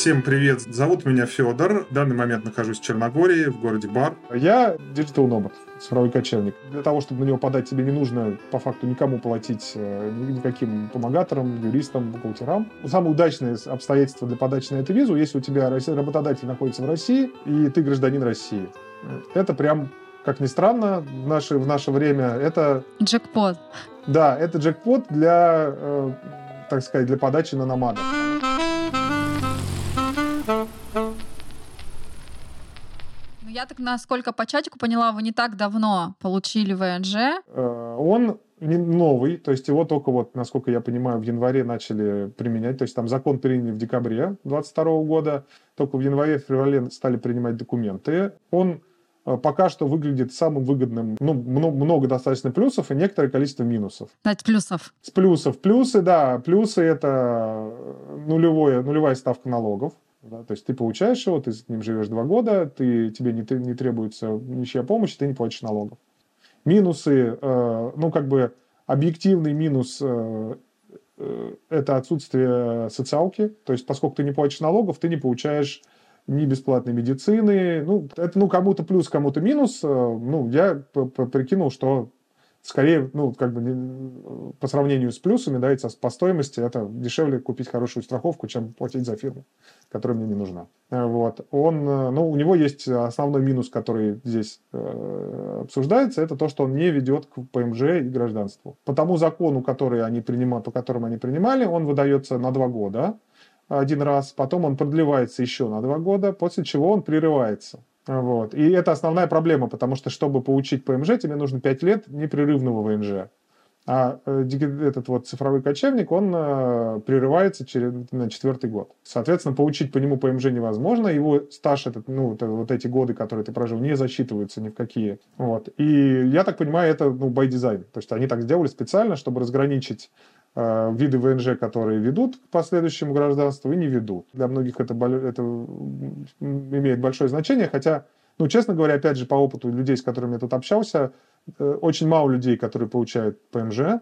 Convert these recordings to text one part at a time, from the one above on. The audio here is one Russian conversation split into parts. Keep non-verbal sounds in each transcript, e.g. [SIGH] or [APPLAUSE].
Всем привет, зовут меня Федор. В данный момент нахожусь в Черногории, в городе Бар. Я digital nomad, цифровой кочевник. Для того, чтобы на него подать, тебе не нужно по факту никому платить, э, никаким помогаторам, юристам, бухгалтерам. Самое удачное обстоятельство для подачи на эту визу, если у тебя работодатель находится в России, и ты гражданин России. Это прям как ни странно, в наше, в наше время это... Джекпот. Да, это джекпот для, э, так сказать, для подачи на номадов. Я так, насколько по чатику поняла, вы не так давно получили ВНЖ. Э, он не новый, то есть его только вот, насколько я понимаю, в январе начали применять, то есть там закон приняли в декабре 22 года, только в январе-феврале стали принимать документы. Он э, пока что выглядит самым выгодным. Ну, много, много достаточно плюсов и некоторое количество минусов. Дать плюсов. С плюсов. Плюсы, да, плюсы это нулевое, нулевая ставка налогов. Да, то есть ты получаешь его, ты с ним живешь два года, ты, тебе не, не требуется ничья помощь, ты не платишь налогов. Минусы, э, ну как бы объективный минус э, э, это отсутствие социалки, то есть поскольку ты не платишь налогов, ты не получаешь ни бесплатной медицины, ну это ну кому-то плюс, кому-то минус, э, ну я прикинул, что скорее, ну, как бы по сравнению с плюсами, да, и по стоимости, это дешевле купить хорошую страховку, чем платить за фирму, которая мне не нужна. Вот. Он, э, ну, у него есть основной минус, который здесь э, обсуждается, это то, что он не ведет к ПМЖ и гражданству. По тому закону, который они принимали, по которому они принимали, он выдается на два года один раз, потом он продлевается еще на два года, после чего он прерывается. Вот. И это основная проблема, потому что, чтобы получить ПМЖ, тебе нужно 5 лет непрерывного ВНЖ. А э, этот вот цифровой кочевник, он э, прерывается через, на четвертый год. Соответственно, получить по нему ПМЖ невозможно. Его стаж, этот, ну, это, вот эти годы, которые ты прожил, не засчитываются ни в какие. Вот. И я так понимаю, это ну, by design. То есть они так сделали специально, чтобы разграничить Э, виды ВНЖ, которые ведут к последующему гражданству и не ведут. Для многих это, это имеет большое значение, хотя, ну, честно говоря, опять же, по опыту людей, с которыми я тут общался, э, очень мало людей, которые получают ПМЖ,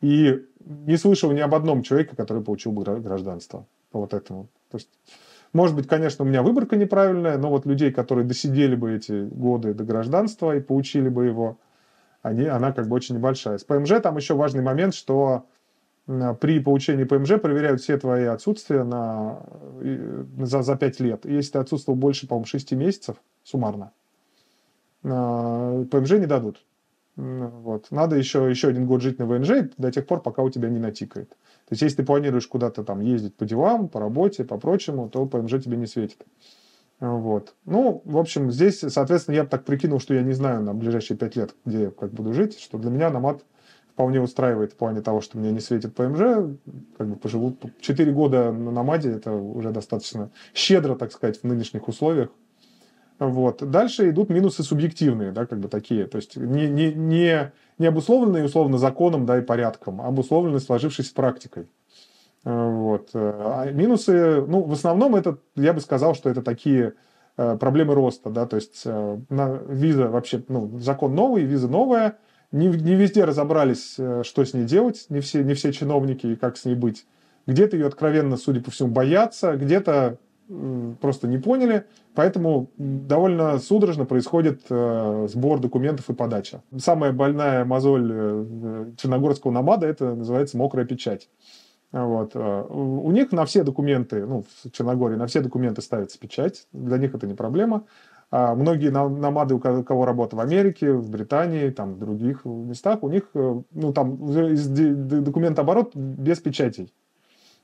и не слышал ни об одном человеке, который получил бы гражданство по вот этому. То есть, может быть, конечно, у меня выборка неправильная, но вот людей, которые досидели бы эти годы до гражданства и получили бы его, они, она как бы очень небольшая. С ПМЖ там еще важный момент, что при получении ПМЖ проверяют все твои отсутствия на, за, за 5 лет. если ты отсутствовал больше, по-моему, 6 месяцев суммарно, а, ПМЖ не дадут. Вот. Надо еще, еще один год жить на ВНЖ до тех пор, пока у тебя не натикает. То есть, если ты планируешь куда-то там ездить по делам, по работе, по прочему, то ПМЖ тебе не светит. Вот. Ну, в общем, здесь, соответственно, я так прикинул, что я не знаю на ближайшие пять лет, где я как буду жить, что для меня намат вполне устраивает в плане того, что мне не светит ПМЖ. Как бы поживу 4 года на Намаде, это уже достаточно щедро, так сказать, в нынешних условиях. Вот. Дальше идут минусы субъективные, да, как бы такие, то есть не, не, не, не обусловленные условно законом да, и порядком, а обусловленные сложившейся практикой. Вот. А минусы, ну, в основном это, я бы сказал, что это такие э, проблемы роста, да, то есть э, на, виза вообще, ну, закон новый, виза новая – не, не везде разобрались, э, что с ней делать, не все, не все чиновники и как с ней быть. Где-то ее откровенно, судя по всему, боятся, где-то просто не поняли, поэтому довольно судорожно происходит э, сбор документов и подача. Самая больная мозоль э, черногорского намада это называется мокрая печать. Вот. У них на все документы, ну, в Черногории на все документы ставится печать, для них это не проблема. А многие намады, у кого работа в Америке, в Британии, там, в других местах, у них, э, ну, там документооборот без печатей.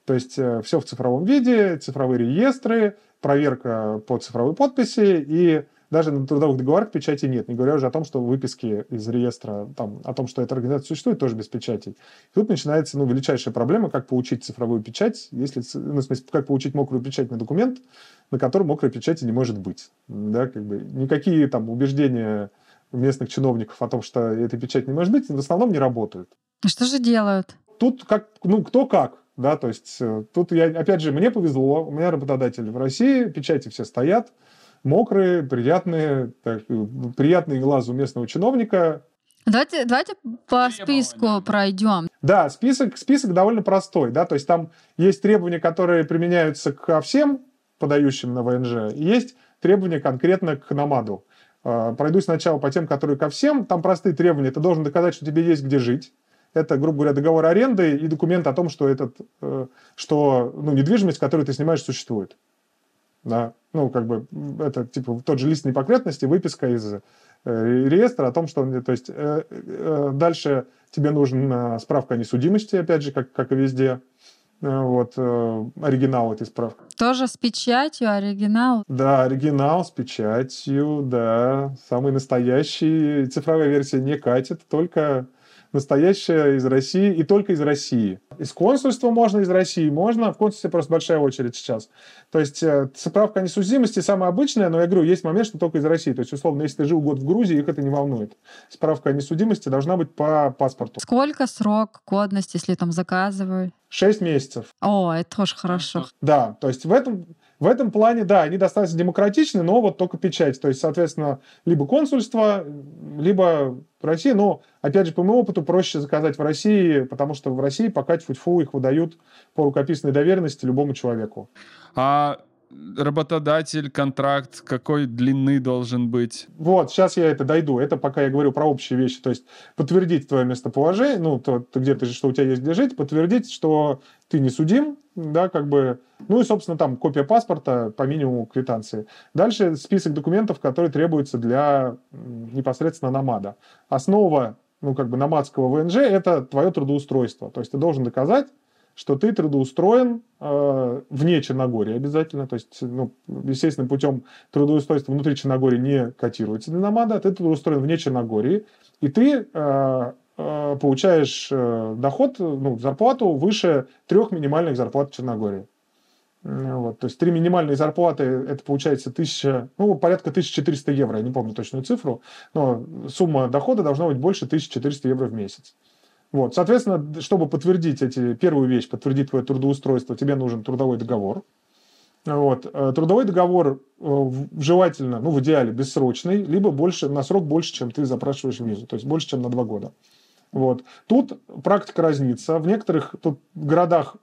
То есть э, все в цифровом виде, цифровые реестры, проверка по цифровой подписи, и даже на трудовых договорах печати нет, не говоря уже о том, что выписки из реестра, там, о том, что эта организация существует, тоже без печатей. И тут начинается ну, величайшая проблема, как получить цифровую печать, если, ну, в смысле, как получить мокрую печать на документ, на котором мокрой печати не может быть. Да, как бы, никакие там убеждения местных чиновников о том, что этой печати не может быть, в основном не работают. А что же делают? Тут как, ну, кто как. Да, то есть э, тут я, опять же, мне повезло, у меня работодатель в России, печати все стоят, мокрые, приятные, так, приятные глазу местного чиновника. Давайте, давайте по списку пройдем. Да, список, список довольно простой, да, то есть там есть требования, которые применяются ко всем подающим на ВНЖ, и есть требования конкретно к намаду. Э, пройду сначала по тем, которые ко всем. Там простые требования. Ты должен доказать, что тебе есть где жить. Это, грубо говоря, договор аренды и документ о том, что, этот, э, что ну, недвижимость, которую ты снимаешь, существует. Да? Ну, как бы, это типа тот же лист непокретности, выписка из э, реестра о том, что... То есть э, э, дальше тебе нужна справка о несудимости, опять же, как, как и везде. Вот, э, оригинал этой справки. Тоже с печатью, оригинал? Да, оригинал с печатью, да. Самый настоящий. Цифровая версия не катит, только настоящая из России и только из России. Из консульства можно, из России можно, в консульстве просто большая очередь сейчас. То есть э, справка о несудимости самая обычная, но я говорю, есть момент, что только из России. То есть, условно, если ты жил год в Грузии, их это не волнует. Справка о несудимости должна быть по паспорту. Сколько срок годности, если там заказывают? Шесть месяцев. О, это тоже хорошо. Да, то есть в этом в этом плане, да, они достаточно демократичны, но вот только печать. То есть, соответственно, либо консульство, либо Россия. Но, опять же, по моему опыту, проще заказать в России, потому что в России пока тьфу их выдают по рукописной доверенности любому человеку. А работодатель, контракт, какой длины должен быть? Вот, сейчас я это дойду. Это пока я говорю про общие вещи. То есть подтвердить твое местоположение, ну, то, то где ты, что у тебя есть где жить, подтвердить, что ты не судим, да, как бы, ну и, собственно, там копия паспорта по минимуму квитанции. Дальше список документов, которые требуются для непосредственно намада. Основа, ну, как бы, намадского ВНЖ – это твое трудоустройство. То есть ты должен доказать, что ты трудоустроен э, вне Черногории обязательно, то есть, ну, естественно, путем трудоустройства внутри Черногории не котируется для намада, ты трудоустроен вне Черногории, и ты э, э, получаешь э, доход, ну, зарплату выше трех минимальных зарплат в Черногории. Вот, то есть три минимальные зарплаты, это получается тысяча, ну, порядка 1400 евро, я не помню точную цифру, но сумма дохода должна быть больше 1400 евро в месяц. Вот, соответственно, чтобы подтвердить эти, первую вещь, подтвердить твое трудоустройство, тебе нужен трудовой договор. Вот. Э, трудовой договор э, желательно, ну, в идеале, бессрочный, либо больше, на срок больше, чем ты запрашиваешь визу, то есть больше, чем на два года. Вот. Тут практика разнится. В некоторых тут городах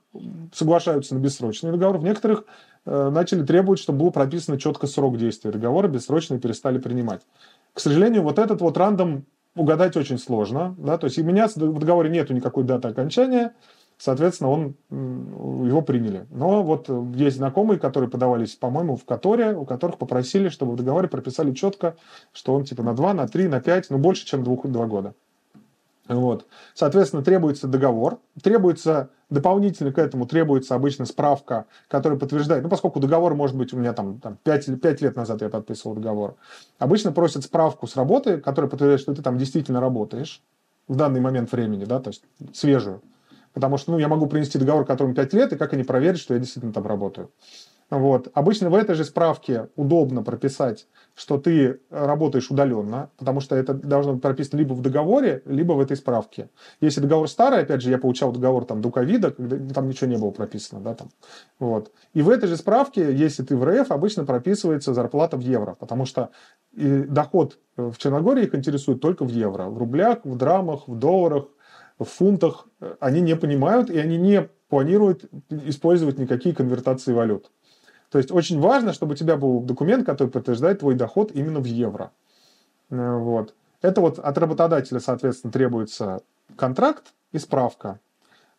соглашаются на бессрочный договор, в некоторых э, начали требовать, чтобы был прописан четко срок действия договора, бессрочный перестали принимать. К сожалению, вот этот вот рандом угадать очень сложно. Да? То есть у меня в договоре нету никакой даты окончания, соответственно, он, его приняли. Но вот есть знакомые, которые подавались, по-моему, в Которе, у которых попросили, чтобы в договоре прописали четко, что он типа на 2, на 3, на 5, ну больше, чем 2, 2 года. Вот. Соответственно, требуется договор, требуется дополнительно к этому требуется обычно справка, которая подтверждает, ну, поскольку договор может быть у меня там, там 5, 5 лет назад я подписывал договор, обычно просят справку с работы, которая подтверждает, что ты там действительно работаешь в данный момент времени, да, то есть свежую. Потому что, ну, я могу принести договор, которому 5 лет, и как они проверят, что я действительно там работаю. Вот. Обычно в этой же справке удобно прописать, что ты работаешь удаленно, потому что это должно быть прописано либо в договоре, либо в этой справке. Если договор старый, опять же, я получал договор там до ковида, когда там ничего не было прописано, да, там. Вот. И в этой же справке, если ты в РФ, обычно прописывается зарплата в евро, потому что и доход в Черногории их интересует только в евро. В рублях, в драмах, в долларах, в фунтах они не понимают, и они не планируют использовать никакие конвертации валют. То есть очень важно, чтобы у тебя был документ, который подтверждает твой доход именно в евро. Э, вот. Это вот от работодателя, соответственно, требуется контракт и справка.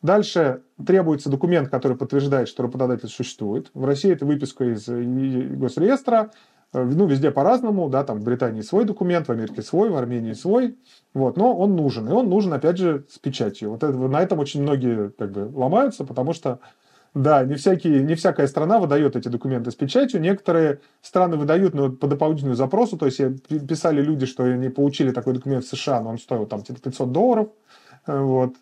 Дальше требуется документ, который подтверждает, что работодатель существует. В России это выписка из госреестра. Э, ну, везде по-разному, да, там в Британии свой документ, в Америке свой, в Армении свой. Вот, но он нужен. И он нужен, опять же, с печатью. Вот это, на этом очень многие как бы ломаются, потому что да, не, всякие, не всякая страна выдает эти документы с печатью. Некоторые страны выдают но по дополнительному запросу. То есть писали люди, что они получили такой документ в США, но он стоил там типа 500 долларов. Э, вот.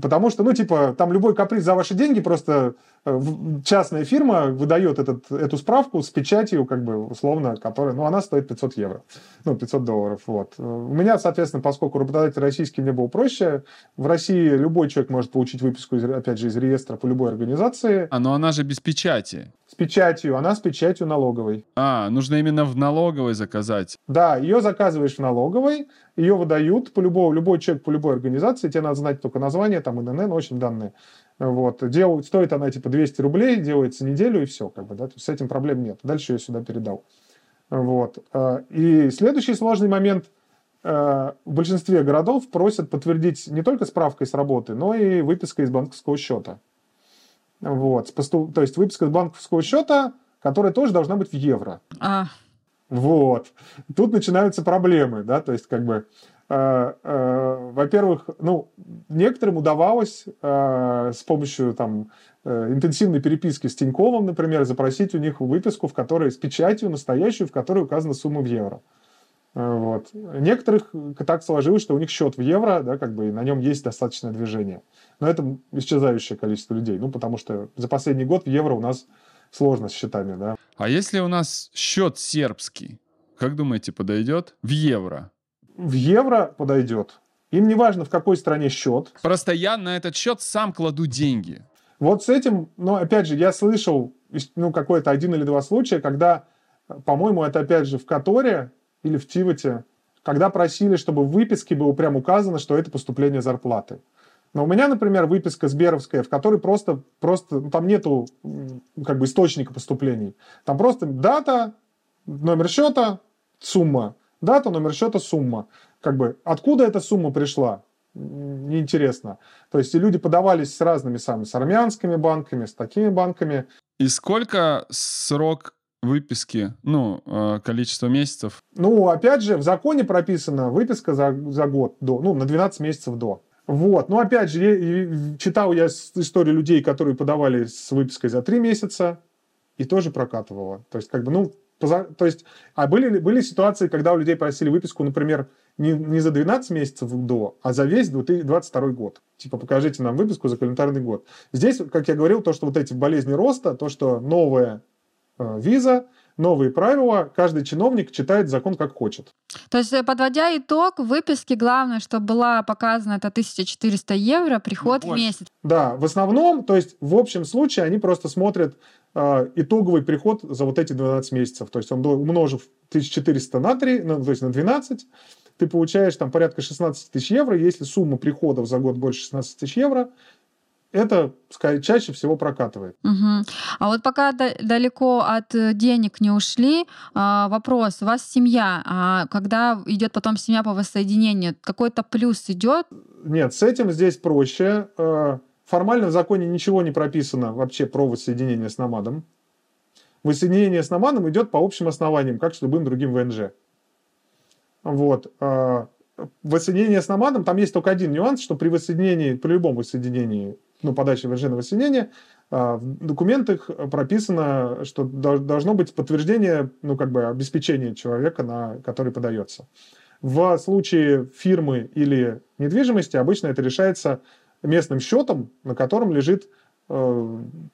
Потому что, ну, типа, там любой каприз за ваши деньги, просто э, частная фирма выдает этот, эту справку с печатью, как бы, условно, которая, ну, она стоит 500 евро, ну, 500 долларов, вот. У меня, соответственно, поскольку работодатель российский, мне было проще, в России любой человек может получить выписку, опять же, из реестра по любой организации. А, но она же без печати. С печатью, она с печатью налоговой. А, нужно именно в налоговой заказать. Да, ее заказываешь в налоговой, ее выдают по любому, любой человек по любой организации, тебе надо знать только название, там ИНН, в общем, данные. Вот. Делают, стоит она типа 200 рублей, делается неделю и все. Как бы, да? С этим проблем нет. Дальше я сюда передал. Вот. Э, и следующий сложный момент. Э, в большинстве городов просят подтвердить не только справкой с работы, но и выпиской из банковского счета. Вот. То есть выписка из банковского счета, которая тоже должна быть в евро. А. Вот. Тут начинаются проблемы, да, то есть как бы Э, э, во-первых, ну, некоторым удавалось э, с помощью там интенсивной переписки с Тиньковым, например, запросить у них выписку, в которой с печатью настоящую, в которой указана сумма в евро. Вот. Некоторых так сложилось, что у них счет в евро, да, как бы, и на нем есть достаточное движение. Но это исчезающее количество людей, ну, потому что за последний год в евро у нас сложно с счетами, да. А если у нас счет сербский, как думаете, подойдет в евро? в евро подойдет. Им не важно, в какой стране счет. Просто я на этот счет сам кладу деньги. Вот с этим, но опять же, я слышал ну, какой-то один или два случая, когда, по-моему, это опять же в Которе или в Тивате, когда просили, чтобы в выписке было прям указано, что это поступление зарплаты. Но у меня, например, выписка Сберовская, в которой просто, просто ну, там нету как бы источника поступлений. Там просто дата, номер счета, сумма. Дата, номер счета, сумма. Как бы откуда эта сумма пришла? Неинтересно. То есть и люди подавались с разными самыми, с армянскими банками, с такими банками. И сколько срок выписки, ну, э, количество месяцев? Ну, опять же, в законе прописана выписка за, за год до, ну, на 12 месяцев до. Вот. Но опять же, читал я историю людей, которые подавали с выпиской за 3 месяца, и тоже прокатывало. То есть, как бы, ну, то есть, а были, были ситуации, когда у людей просили выписку, например, не, не за 12 месяцев до, а за весь 2022 год. Типа, покажите нам выписку за календарный год. Здесь, как я говорил, то, что вот эти болезни роста, то, что новая э, виза, новые правила, каждый чиновник читает закон как хочет. То есть, э, подводя итог, в выписке главное, чтобы была показана это 1400 евро, приход ну, в месяц. Да, в основном, то есть в общем случае они просто смотрят э, итоговый приход за вот эти 12 месяцев. То есть он умножив 1400 на 3, ну, то есть на 12, ты получаешь там порядка 16 тысяч евро. Если сумма приходов за год больше 16 тысяч евро, это чаще всего прокатывает. Угу. А вот пока далеко от э, денег не ушли, а, вопрос: у вас семья, а когда идет потом семья по воссоединению, какой-то плюс идет? Нет, с этим здесь проще. Э, формально в законе ничего не прописано вообще про воссоединение с намадом. Воссоединение с намадом идет по общим основаниям, как с любым другим ВНЖ. Вот. Э, воссоединение с намадом, там есть только один нюанс, что при воссоединении, при любом воссоединении ну, подачи врожденного соединения, а, в документах прописано, что должно быть подтверждение, ну, как бы обеспечение человека, на который подается. В случае фирмы или недвижимости обычно это решается местным счетом, на котором лежит 3,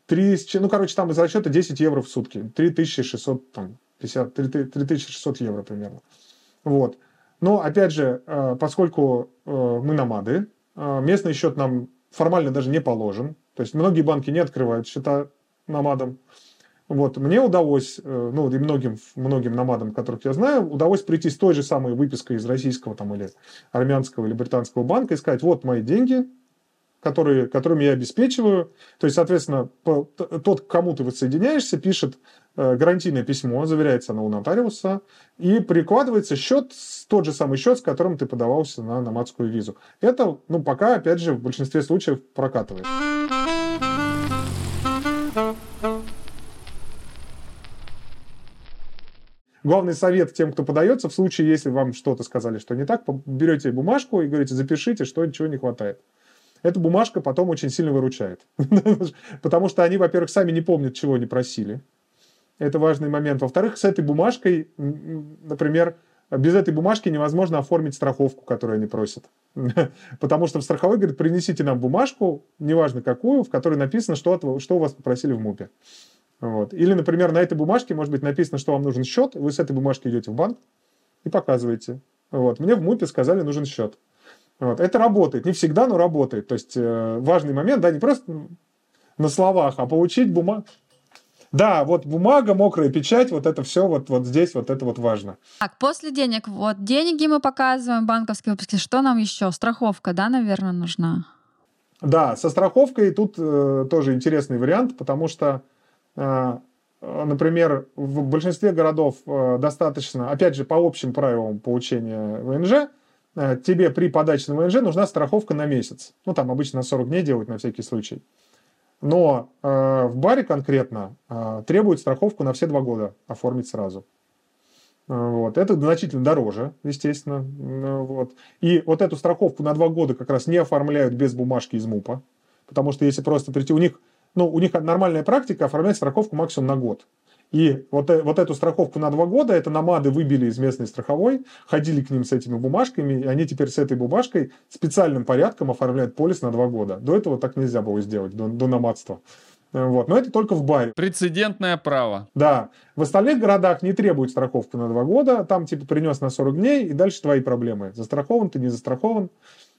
э, ну, короче, там из расчета 10 евро в сутки, 3600, там, 50, 3600 евро примерно. Вот. Но, опять же, э, поскольку э, мы намады, местный счет нам формально даже не положен. То есть многие банки не открывают счета намадам. Вот. Мне удалось, э, ну и многим, многим намадам, которых я знаю, удалось прийти с той же самой выпиской из российского там, или армянского или британского банка и сказать, вот мои деньги, которые, которыми я обеспечиваю. То есть, соответственно, тот, к кому ты воссоединяешься, пишет гарантийное письмо, заверяется оно у нотариуса, и прикладывается счет, тот же самый счет, с которым ты подавался на номадскую визу. Это, ну, пока, опять же, в большинстве случаев прокатывает. Главный совет тем, кто подается, в случае, если вам что-то сказали, что не так, берете бумажку и говорите, запишите, что ничего не хватает эта бумажка потом очень сильно выручает. [LAUGHS] Потому что они, во-первых, сами не помнят, чего они просили. Это важный момент. Во-вторых, с этой бумажкой, например, без этой бумажки невозможно оформить страховку, которую они просят. [LAUGHS] Потому что в страховой говорит, принесите нам бумажку, неважно какую, в которой написано, что, что у вас попросили в МУПе. Вот. Или, например, на этой бумажке может быть написано, что вам нужен счет, вы с этой бумажки идете в банк и показываете. Вот. Мне в МУПе сказали, нужен счет. Вот. Это работает. Не всегда, но работает. То есть э, важный момент, да, не просто на словах, а получить бумагу. Да, вот бумага, мокрая печать, вот это все вот, вот здесь, вот это вот важно. Так, после денег, вот деньги мы показываем, банковские выпуски, что нам еще? Страховка, да, наверное, нужна? Да, со страховкой тут э, тоже интересный вариант, потому что, э, э, например, в большинстве городов э, достаточно, опять же, по общим правилам получения ВНЖ, э, тебе при подаче на ВНЖ нужна страховка на месяц. Ну, там обычно на 40 дней делают на всякий случай. Но э, в баре конкретно э, требуют страховку на все два года оформить сразу. Э, вот. Это значительно дороже, естественно. Э, вот. И вот эту страховку на два года как раз не оформляют без бумажки из МУПа. Потому что если просто прийти, у них, ну, у них нормальная практика оформлять страховку максимум на год. И вот, э, вот эту страховку на два года, это намады выбили из местной страховой, ходили к ним с этими бумажками, и они теперь с этой бумажкой специальным порядком оформляют полис на два года. До этого так нельзя было сделать, до, до намадства. Вот. Но это только в баре. Прецедентное право. Да. В остальных городах не требуют страховку на два года. Там типа принес на 40 дней, и дальше твои проблемы. Застрахован ты, не застрахован.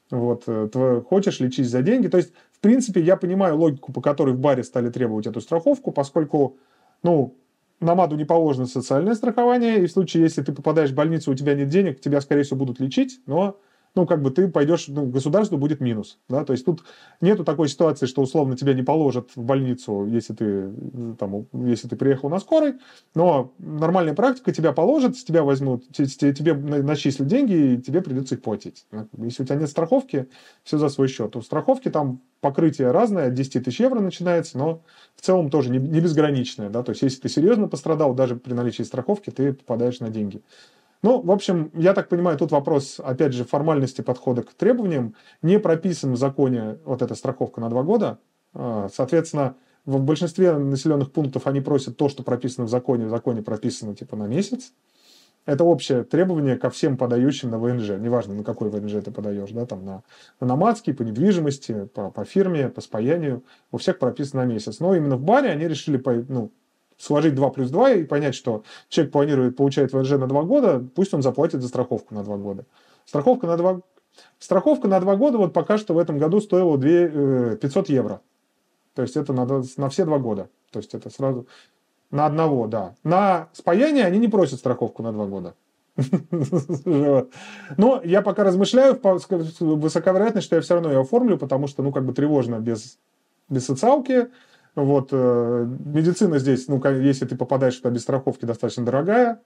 Вот. э, Твой, хочешь, лечись за деньги. То есть, в принципе, я понимаю логику, по которой в баре стали требовать эту страховку, поскольку, ну, намаду не положено социальное страхование, и в случае, если ты попадаешь в больницу, у тебя нет денег, тебя, скорее всего, будут лечить, но ну, как бы ты пойдешь, ну, государству будет минус, да, то есть тут нету такой ситуации, что условно тебя не положат в больницу, если ты, э, там, если ты приехал на скорой, но нормальная практика, тебя положат, с тебя возьмут, те- те- тебе на- начислят деньги, и тебе придется их платить. Бы Если у тебя нет страховки, все за свой счет. У страховки там покрытие разное, от 10 тысяч евро начинается, но в целом тоже не, не безграничное, да, то есть если ты серьезно пострадал, даже при наличии страховки, ты попадаешь на деньги. Ну, в общем, я так понимаю, тут вопрос, опять же, формальности подхода к требованиям. Не прописан в законе вот эта страховка на два года. А, Соответственно, в большинстве населенных пунктов они просят то, что прописано в законе. В законе прописано типа на месяц. Это общее требование ко всем подающим на ВНЖ. Неважно, на какой ВНЖ ты подаешь, да, там на, на номадский, по недвижимости, по, по фирме, по спаянию. У всех прописано на месяц. Но именно в баре они решили ну, сложить 2 плюс 2 и понять, что человек планирует, получает ВНЖ на 2 года, пусть он заплатит за страховку на 2 года. Страховка на 2, страховка на 2 года вот пока что в этом году стоила 2, э, 500 евро. То есть это надо на все 2 года. То есть это сразу на одного, да. На спаяние они не просят страховку на 2 года. [LAUGHS] Но я пока размышляю, по- высока вероятность, что я все равно ее оформлю, потому что, ну, как бы тревожно без, без социалки. Вот, э, медицина здесь, ну, если ты попадаешь туда без страховки, достаточно дорогая.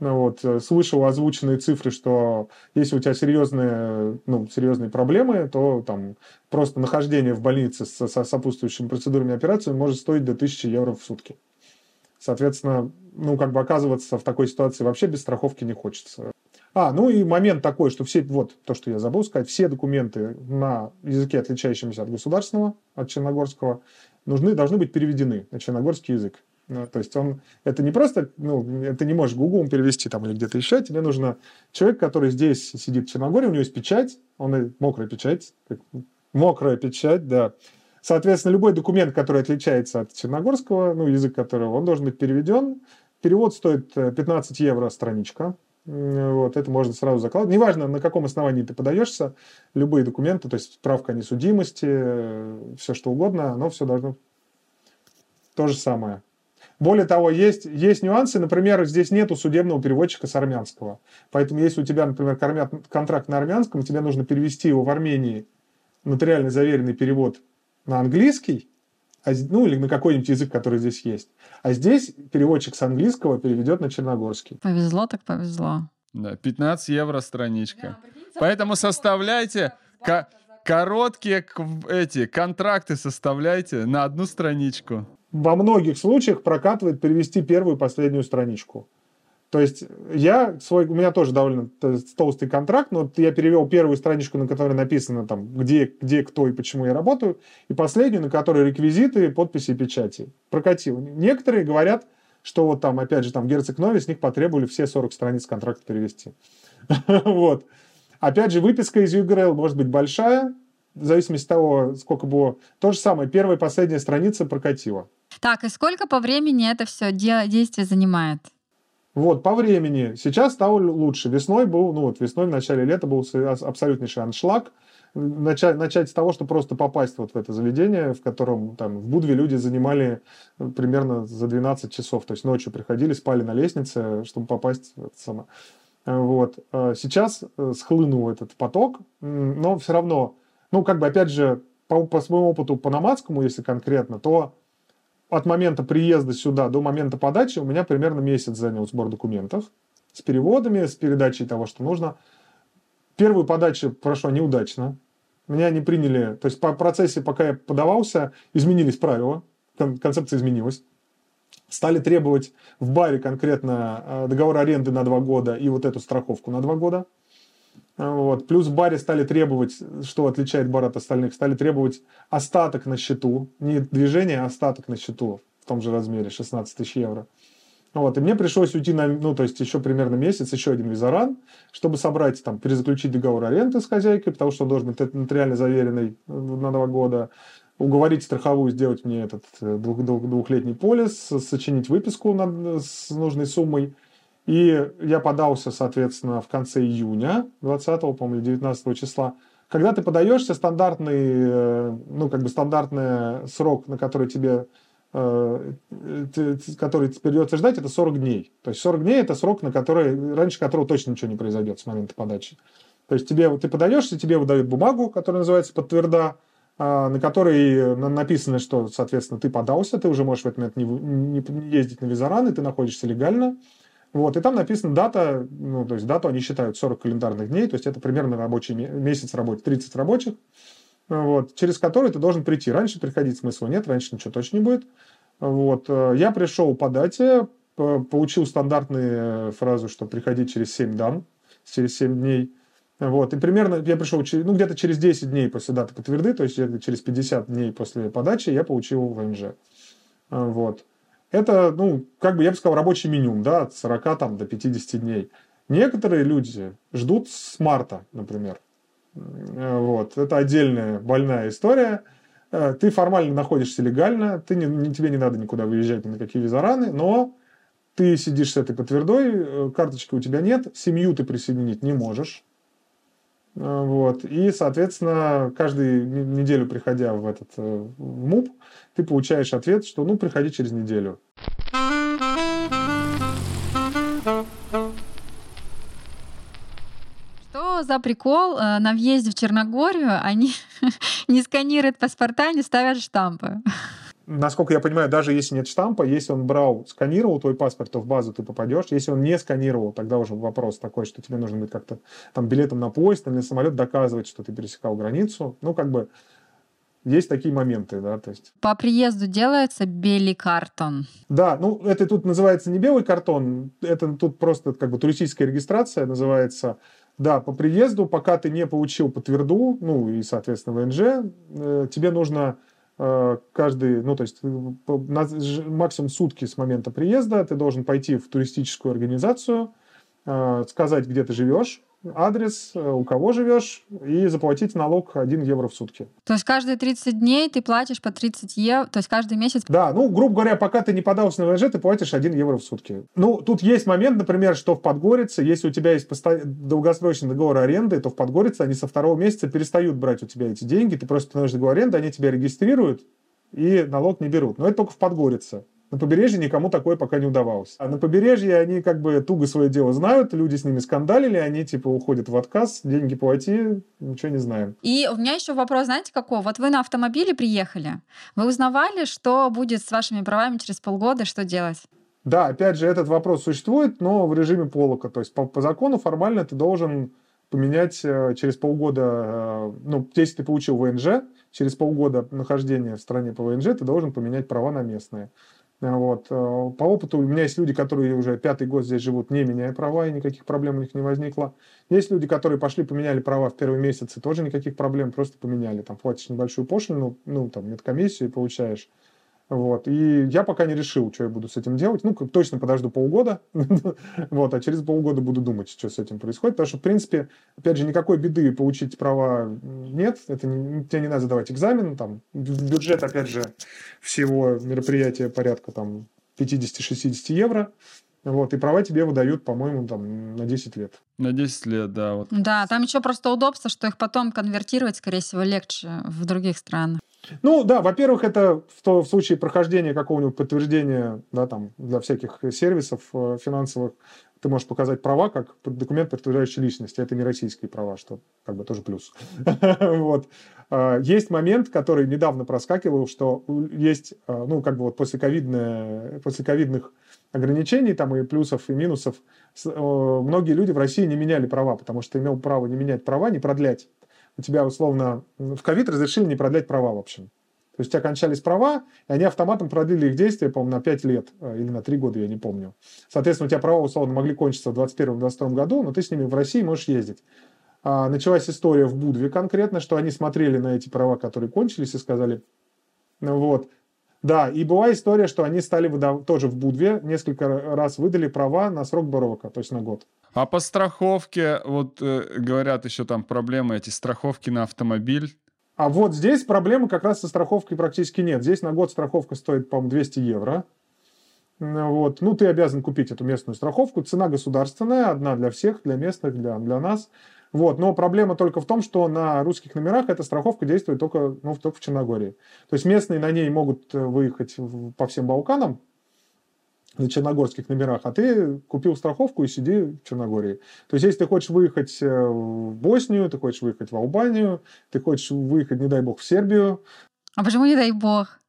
Ну, вот, э, слышал озвученные цифры, что если у тебя серьезные, ну, серьезные проблемы, то там просто нахождение в больнице со, со сопутствующими процедурами и операциями может стоить до 1000 евро в сутки. Соответственно, ну, как бы оказываться в такой ситуации вообще без страховки не хочется. А, ну и момент такой, что все, вот то, что я забыл сказать, все документы на языке, отличающемся от государственного, от черногорского, нужны, должны быть переведены на черногорский язык. Ну, то есть он, это не просто, ну, это не можешь Google перевести там или где-то еще, тебе нужно человек, который здесь сидит в Черногории, у него есть печать, он мокрая печать, мокрая печать, да. Соответственно, любой документ, который отличается от черногорского, ну, язык которого, он должен быть переведен. Перевод стоит э, 15 евро страничка. Вот, это можно сразу закладывать. Неважно, на каком основании ты подаешься, любые документы, то есть справка о несудимости, все что угодно, оно все должно то же самое. Более того, есть, есть нюансы. Например, здесь нету судебного переводчика с армянского. Поэтому, если у тебя, например, контракт на армянском, тебе нужно перевести его в Армении, нотариально заверенный перевод на английский, ну или на какой-нибудь язык, который здесь есть. А здесь переводчик с английского переведет на черногорский. Повезло так повезло. Да, 15 евро страничка. Поэтому составляйте ко- короткие к- эти контракты составляйте на одну страничку. во многих случаях прокатывает перевести первую и последнюю страничку. То есть я свой, у меня тоже довольно толстый контракт, но я перевел первую страничку, на которой написано там, где, где, кто и почему я работаю, и последнюю, на которой реквизиты, подписи и печати. Прокатил. Некоторые говорят, что вот там, опять же, там герцог Нови, с них потребовали все 40 страниц контракта перевести. [LAUGHS] Вот. Опять же, выписка из UGRL может быть большая, в зависимости от того, сколько было. То же самое, первая и последняя страница прокатила. Так, и сколько по времени это все действие занимает? Вот, по времени. Сейчас стало лучше. Весной был, ну вот весной, в начале лета был абсолютнейший аншлаг. Начать, начать с того, что просто попасть вот в это заведение, в котором там в Будве люди занимали э, примерно за 12 часов. То есть ночью приходили, спали на лестнице, чтобы попасть в это самое. Э, Вот. Э, Сейчас схлынул этот поток, но все равно, ну, как бы, опять же, по, по своему опыту по намадскому, если конкретно, то от момента приезда сюда до момента подачи у меня примерно месяц занял сбор документов с переводами, с передачей того, что нужно. Первую подачу прошла неудачно. Меня не приняли. То есть по процессе, пока я подавался, изменились правила. Концепция изменилась. Стали требовать в баре конкретно э, договор аренды на два года и вот эту страховку на два года. Вот. Плюс баре стали требовать, что отличает бар от остальных, стали требовать остаток на счету. Не движение, а остаток на счету в том же размере, 16 тысяч евро. Вот, и мне пришлось уйти на, ну, то есть еще примерно месяц, еще один визаран, чтобы собрать, там, перезаключить договор аренды с хозяйкой, потому что он должен быть нотариально заверенный на два года, уговорить страховую сделать мне этот э, двух, двух, двухлетний полис, сочинить выписку над, с нужной суммой. И я подался, соответственно, в конце июня, 20, по-моему, 19 числа. Когда ты подаешься, стандартный, э, ну, как бы стандартный срок, на который тебе Э, который придется ждать, это 40 дней. То есть 40 дней это срок, на который, раньше которого точно ничего не произойдет с момента подачи. То есть тебе, ты подаешься, тебе выдают бумагу, которая называется подтверда, а, на которой написано, что, соответственно, ты подался, ты уже можешь в этот момент не, не ездить на визараны, ты находишься легально. Вот, и там написана дата, ну, то есть дату они считают 40 календарных дней, то есть это примерно рабочий месяц работы, 30 рабочих вот, через который ты должен прийти. Раньше приходить смысла нет, раньше ничего точно не будет. Вот. Э, я пришел по дате, получил стандартную фразу, что приходить через 7 дам, через 7 дней. Вот. И примерно я пришел ну, где-то через 10 дней после даты подтверды, то есть через 50 дней после подачи я получил ВНЖ. Вот. Это, ну, как бы я бы сказал, рабочий минимум, да, от 40 там, до 50 дней. Некоторые люди ждут с марта, например. Э, вот. Это отдельная больная история. Э, ты формально находишься легально, ты не, тебе не надо никуда выезжать ни на какие визараны, но ты сидишь с этой подтвердой, э, карточки у тебя нет, семью ты присоединить не можешь. Вот. И, соответственно, каждую неделю, приходя в этот в МУП, ты получаешь ответ, что ну, приходи через неделю. за прикол э, на въезде в Черногорию они [LAUGHS] не сканируют паспорта, не ставят штампы? Насколько я понимаю, даже если нет штампа, если он брал, сканировал твой паспорт, то в базу ты попадешь. Если он не сканировал, тогда уже вопрос такой, что тебе нужно быть как-то там билетом на поезд или на самолет доказывать, что ты пересекал границу. Ну, как бы есть такие моменты, да, то есть. По приезду делается белый картон. Да, ну это тут называется не белый картон, это тут просто как бы туристическая регистрация называется. Да, по приезду, пока ты не получил подтверду, ну и, соответственно, ВНЖ, э, тебе нужно каждый, ну то есть э, максимум сутки с момента приезда ты должен пойти в туристическую организацию, сказать, где ты живешь, адрес, э, у кого живешь, и заплатить налог 1 евро в сутки. То есть каждые 30 дней ты платишь по 30 евро, то есть каждый месяц? Да, ну, грубо говоря, пока ты не подался на ВНЖ, ты платишь 1 евро в сутки. Ну, тут есть момент, например, что в Подгорице, если у тебя есть посто... долгосрочный договор аренды, то в Подгорице они со второго месяца перестают брать у тебя эти деньги, ты просто становишься договор аренды, они тебя регистрируют, и налог не берут. Но это только в Подгорице. На побережье никому такое пока не удавалось. А на побережье они как бы туго свое дело знают, люди с ними скандалили, они типа уходят в отказ, деньги плати, ничего не знаем. И у меня еще вопрос, знаете, какой? Вот вы на автомобиле приехали, вы узнавали, что будет с вашими правами через полгода, что делать? Да, опять же, этот вопрос существует, но в режиме полока. То есть по, по закону формально ты должен поменять э, через полгода, э, ну, если ты получил ВНЖ, через полгода нахождения в стране по ВНЖ ты должен поменять права на местные. Вот. Э, по опыту у меня есть люди, которые уже пятый год здесь живут, не меняя права, и никаких проблем у них не возникло. Есть люди, которые пошли, поменяли права в первый месяц, и тоже никаких проблем, просто поменяли. Там платишь небольшую пошлину, ну, там, медкомиссию получаешь вот. И я пока не решил, что я буду с этим делать. Ну, точно подожду полгода. [LAUGHS] вот, а через полгода буду думать, что с этим происходит. Потому что, в принципе, опять же, никакой беды получить права нет. Это не, тебе не надо сдавать экзамен. Там, бюджет, опять же, всего мероприятия порядка там 50-60 евро. Вот, и права тебе выдают, по-моему, там на 10 лет. На 10 лет, да. Вот. Да, там еще просто удобство, что их потом конвертировать, скорее всего, легче в других странах. Ну да, во-первых, это в, то, в случае прохождения какого-нибудь подтверждения да, там, для всяких сервисов э, финансовых, ты можешь показать права как документ, подтверждающий личность. Это не российские права, что как бы тоже плюс. [LAUGHS] вот. А, есть момент, который недавно проскакивал, что есть, а, ну, как бы вот после, после ковидных ограничений там и плюсов, и минусов, многие люди в России не меняли права, потому что имел право не менять права, не продлять. У тебя условно в ковид разрешили не продлять права, в общем. То есть у тебя кончались права, и они автоматом продлили их действие, по-моему, на 5 лет э, или на 3 года, я не помню. Соответственно, у тебя права, условно, могли кончиться в 2021-2022 году, но ты с ними в России можешь ездить. А, началась история в Будве конкретно, что они смотрели на эти права, которые кончились, и сказали, ну вот, да, и была история, что они стали выдав... тоже в Будве несколько раз выдали права на срок Борока, то есть на год. А по страховке, вот э, говорят еще там проблемы эти страховки на автомобиль. А вот здесь проблемы как раз со страховкой практически нет. Здесь на год страховка стоит, по-моему, 200 евро. Вот. Ну, ты обязан купить эту местную страховку. Цена государственная, одна для всех, для местных, для, для нас. Вот. Но проблема только в том, что на русских номерах эта страховка действует только, ну, только в Черногории. То есть местные на ней могут э, выехать по всем Балканам, на черногорских номерах, а ты купил страховку и сиди в Черногории. То есть, если ты хочешь выехать э, в Боснию, ты хочешь выехать в Албанию, ты хочешь выехать, не дай бог, в Сербию. А почему не дай бог?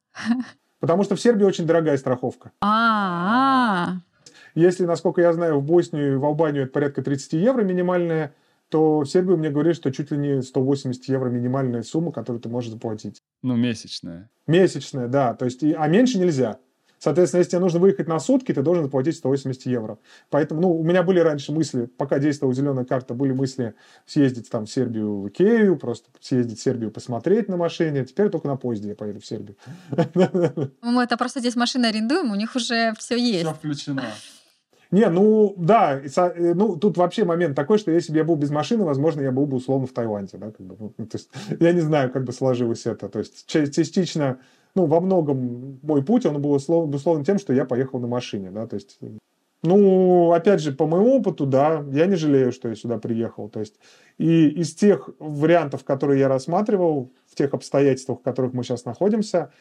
Потому что в Сербии очень дорогая страховка. А, -а, -а. Если, насколько я знаю, в Боснию и в Албанию это порядка 30 евро минимальная, то в Сербию мне говорят, что чуть ли не 180 евро минимальная сумма, которую ты можешь заплатить. Ну, месячная. Месячная, да. То есть, а меньше нельзя. Соответственно, если тебе нужно выехать на сутки, ты должен заплатить 180 евро. Поэтому, ну, у меня были раньше мысли, пока действовала зеленая карта, были мысли съездить там в Сербию, в Икею, просто съездить в Сербию, посмотреть на машине. Теперь только на поезде я поеду в Сербию. Мы это просто здесь машины арендуем, у них уже все есть. Все включено. Не, ну да, э, ну тут вообще момент такой, что если бы я был без машины, возможно, я был бы условно в Таиланде, да, как бы, ну, то есть [LAUGHS] я не знаю, как бы сложилось это, то есть частично ну, во многом мой путь, он был условно тем, что я поехал на машине, да, то есть, ну, опять же, по моему опыту, да, я не жалею, что я сюда приехал, то есть, и из тех вариантов, которые я рассматривал, в тех обстоятельствах, в которых мы сейчас находимся,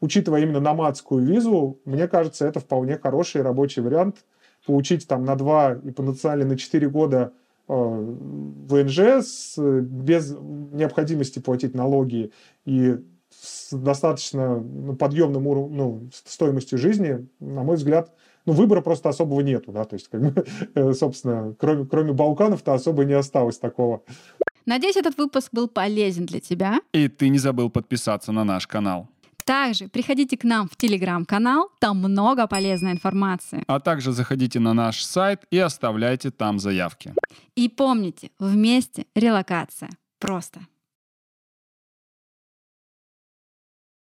учитывая именно номадскую визу, мне кажется, это вполне хороший рабочий вариант, получить там на 2 и потенциально на 4 года э, ВНЖ с, без необходимости платить налоги и с достаточно ну, подъемным уровнем, ну, стоимостью жизни, на мой взгляд, ну, выбора просто особого нету, да, то есть, как бы, [LAUGHS] э, собственно, кроме, кроме Балканов-то особо не осталось такого. Надеюсь, этот выпуск был полезен для тебя. И ты не забыл подписаться на наш канал. Также приходите к нам в телеграм-канал, там много полезной информации. А также заходите на наш сайт и оставляйте там заявки. И помните, вместе релокация. Просто.